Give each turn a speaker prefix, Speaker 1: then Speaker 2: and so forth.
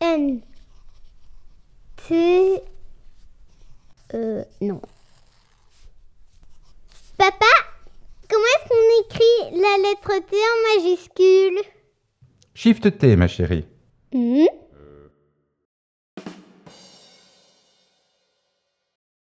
Speaker 1: N T euh non. Papa, comment est-ce qu'on écrit la lettre T en majuscule?
Speaker 2: Shift T ma chérie.